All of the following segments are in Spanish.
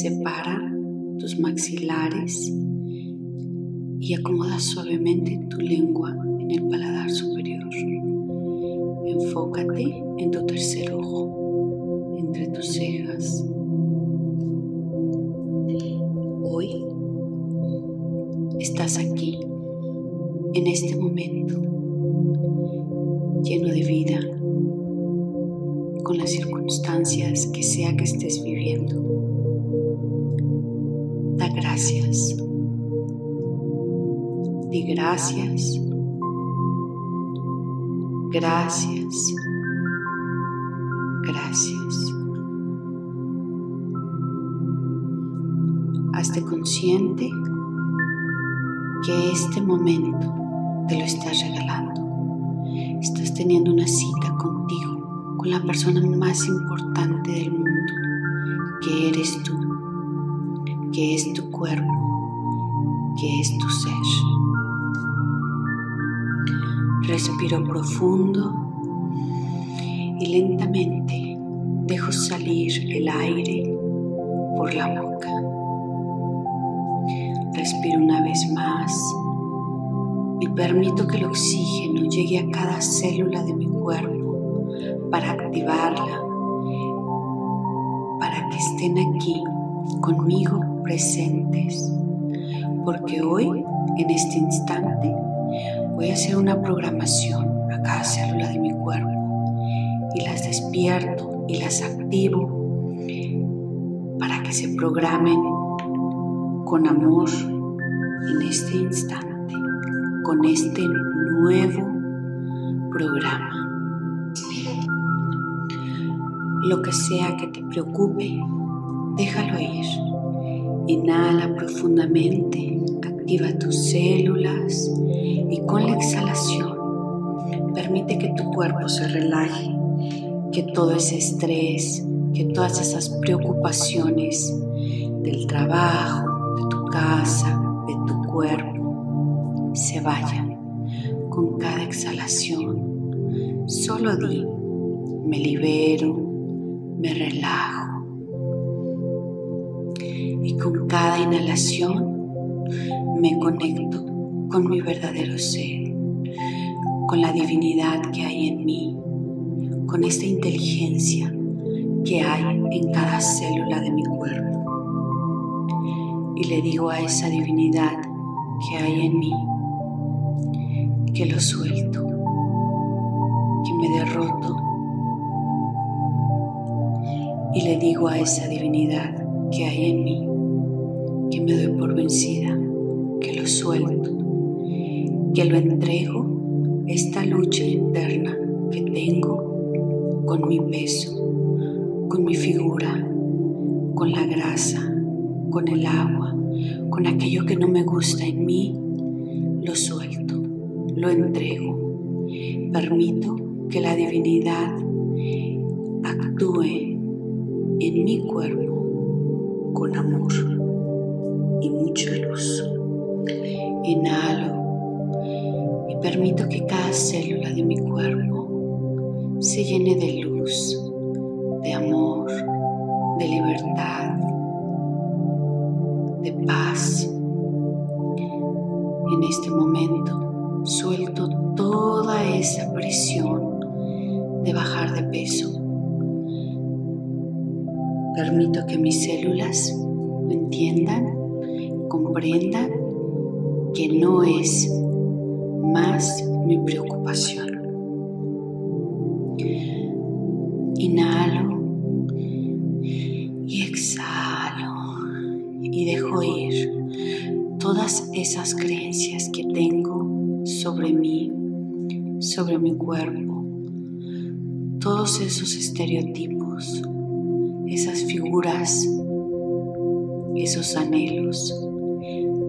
Separa tus maxilares y acomoda suavemente tu lengua el paladar superior. Enfócate en tu tercer ojo, entre tus cejas. Hoy estás aquí, en este momento, lleno de vida, con las circunstancias que sea que estés viviendo. Gracias Gracias. Gracias. Hazte consciente que este momento te lo estás regalando. Estás teniendo una cita contigo, con la persona más importante del mundo, que eres tú, que es tu cuerpo, que es tu ser. Respiro profundo y lentamente dejo salir el aire por la boca. Respiro una vez más y permito que el oxígeno llegue a cada célula de mi cuerpo para activarla, para que estén aquí conmigo presentes, porque hoy, en este instante, voy a hacer una programación a cada célula de mi cuerpo y las despierto y las activo para que se programen con amor en este instante, con este nuevo programa. Lo que sea que te preocupe, déjalo ir. Inhala profundamente activa tus células con la exhalación permite que tu cuerpo se relaje, que todo ese estrés, que todas esas preocupaciones del trabajo, de tu casa, de tu cuerpo, se vayan con cada exhalación. Solo di, me libero, me relajo. Y con cada inhalación me conecto con mi verdadero ser, con la divinidad que hay en mí, con esta inteligencia que hay en cada célula de mi cuerpo. Y le digo a esa divinidad que hay en mí que lo suelto, que me derroto. Y le digo a esa divinidad que hay en mí que me doy por vencida que lo suelto, que lo entrego, esta lucha interna que tengo con mi peso, con mi figura, con la grasa, con el agua, con aquello que no me gusta en mí, lo suelto, lo entrego. Permito que la divinidad actúe en mi cuerpo con amor y mucha luz. Inhalo permito que cada célula de mi cuerpo se llene de luz, de amor, de libertad, de paz. En este momento suelto toda esa presión de bajar de peso. Permito que mis células entiendan, comprendan que no es más mi preocupación. Inhalo y exhalo y dejo ir todas esas creencias que tengo sobre mí, sobre mi cuerpo, todos esos estereotipos, esas figuras, esos anhelos.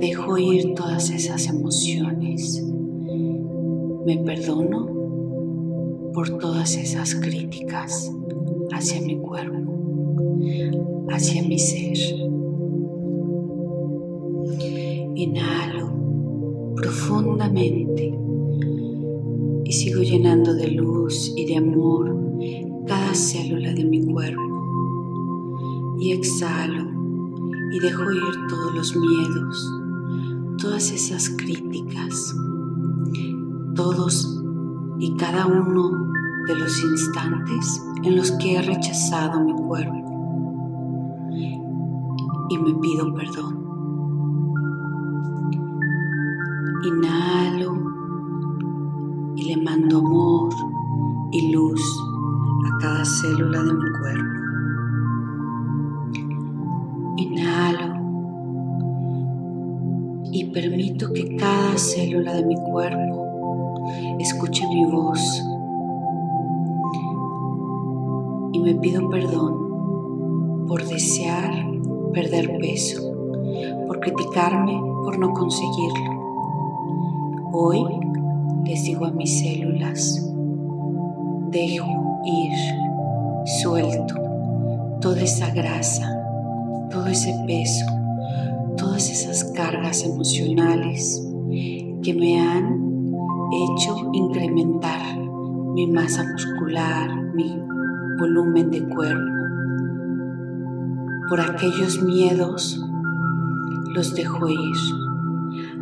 Dejo ir todas esas emociones. Me perdono por todas esas críticas hacia mi cuerpo, hacia mi ser. Inhalo profundamente y sigo llenando de luz y de amor cada célula de mi cuerpo. Y exhalo y dejo ir todos los miedos, todas esas críticas, todos y cada uno de los instantes en los que he rechazado mi cuerpo y me pido perdón. Inhalo y le mando amor y luz a cada célula de mi cuerpo. Inhalo y permito que cada célula de mi cuerpo escuche mi voz y me pido perdón por desear perder peso, por criticarme por no conseguirlo. Hoy les digo a mis células, dejo ir, suelto toda esa grasa, todo ese peso, todas esas cargas emocionales que me han hecho incrementar mi masa muscular, mi volumen de cuerpo. Por aquellos miedos los dejo ir,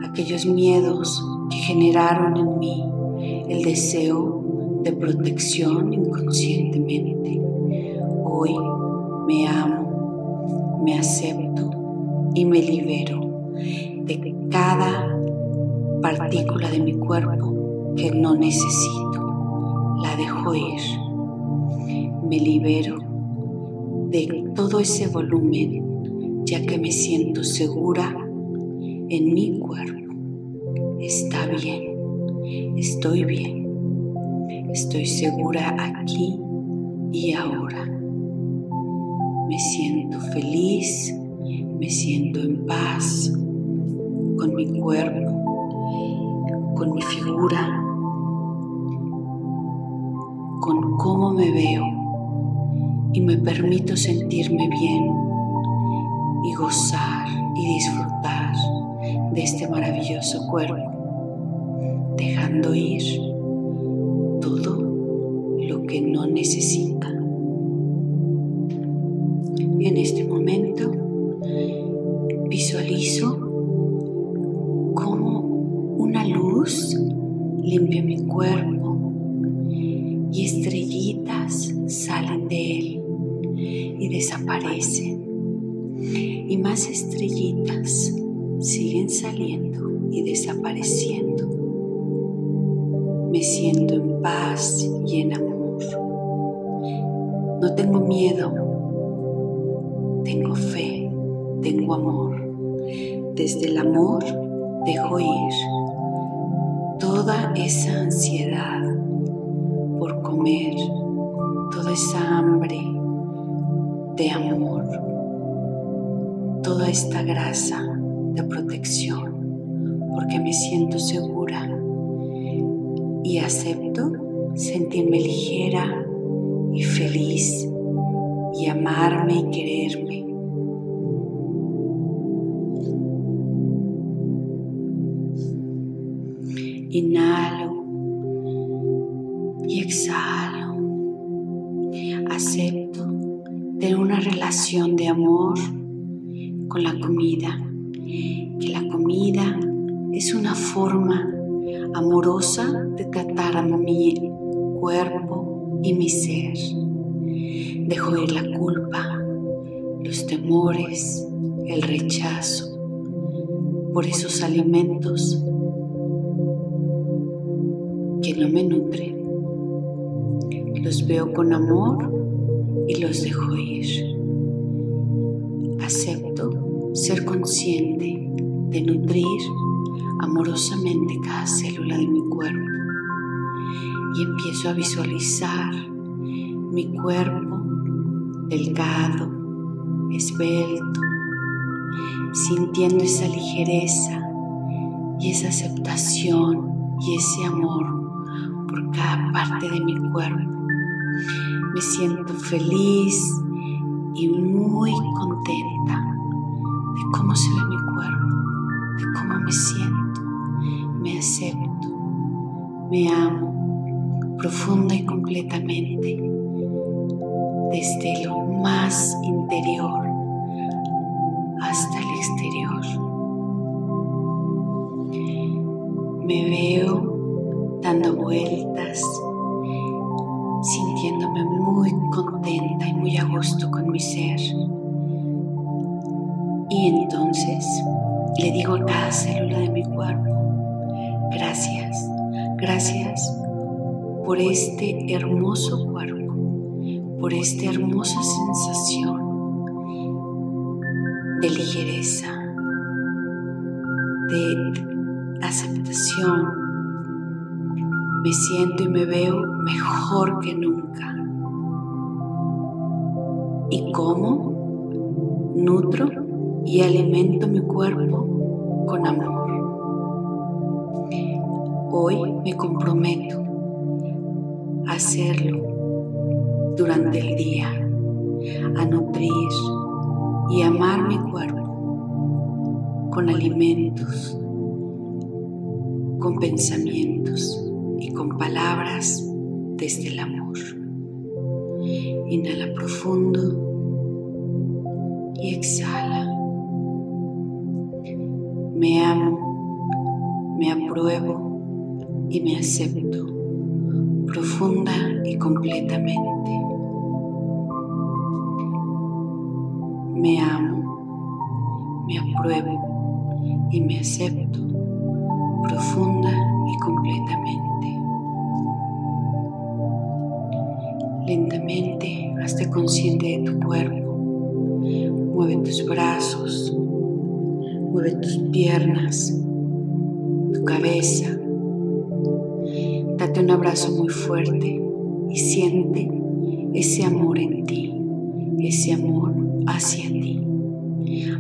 aquellos miedos que generaron en mí el deseo de protección inconscientemente. Hoy me amo, me acepto y me libero de cada partícula de mi cuerpo que no necesito. La dejo ir. Me libero de todo ese volumen ya que me siento segura en mi cuerpo. Está bien, estoy bien, estoy segura aquí y ahora. Me siento feliz, me siento en paz con mi cuerpo, con mi figura, con cómo me veo y me permito sentirme bien y gozar y disfrutar de este maravilloso cuerpo dejando ir todo lo que no necesita. En este momento limpia mi cuerpo y estrellitas salen de él y desaparecen. Y más estrellitas siguen saliendo y desapareciendo me siento en paz y en amor. No tengo miedo, tengo fe, tengo amor. Desde el amor dejo ir toda esa ansiedad por comer, toda esa hambre de amor, toda esta grasa de protección, porque me siento segura y acepto sentirme ligera y feliz y amarme y quererme. Inhalo y exhalo. Acepto tener una relación de amor con la comida, que la comida es una forma amorosa de tratar a mi cuerpo y mi ser. Dejo ir la culpa, los temores, el rechazo por esos alimentos me nutren. Los veo con amor y los dejo ir. Acepto ser consciente de nutrir amorosamente cada célula de mi cuerpo y empiezo a visualizar mi cuerpo delgado, esbelto, sintiendo esa ligereza y esa aceptación y ese amor por cada parte de mi cuerpo. Me siento feliz y muy contenta de cómo se ve mi cuerpo, de cómo me siento. Me acepto, me amo profunda y completamente desde lo más interior hasta el exterior. Me veo dando vueltas, sintiéndome muy contenta y muy a gusto con mi ser. Y entonces le digo a cada célula de mi cuerpo, gracias, gracias por este hermoso cuerpo, por esta hermosa sensación de ligereza, de aceptación, me siento y me veo mejor que nunca. ¿Y cómo? Nutro y alimento mi cuerpo con amor. Hoy me comprometo a hacerlo durante el día, a nutrir y amar mi cuerpo con alimentos con pensamientos y con palabras desde el amor. Inhala profundo y exhala. Me amo, me apruebo y me acepto profunda y completamente. Me amo, me apruebo y me acepto profunda y completamente. Lentamente hazte consciente de tu cuerpo. Mueve tus brazos, mueve tus piernas, tu cabeza. Date un abrazo muy fuerte y siente ese amor en ti, ese amor hacia ti.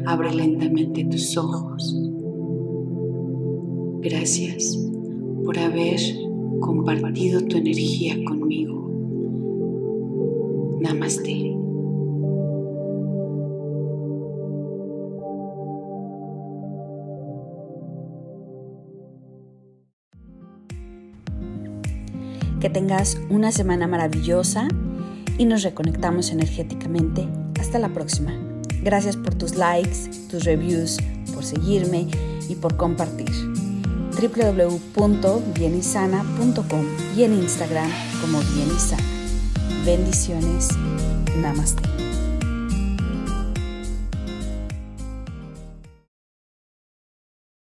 Abre lentamente tus ojos Gracias por haber compartido tu energía conmigo. Namaste. Que tengas una semana maravillosa y nos reconectamos energéticamente. Hasta la próxima. Gracias por tus likes, tus reviews, por seguirme y por compartir www.bienisana.com y en Instagram como Bienisana. Bendiciones. Namaste.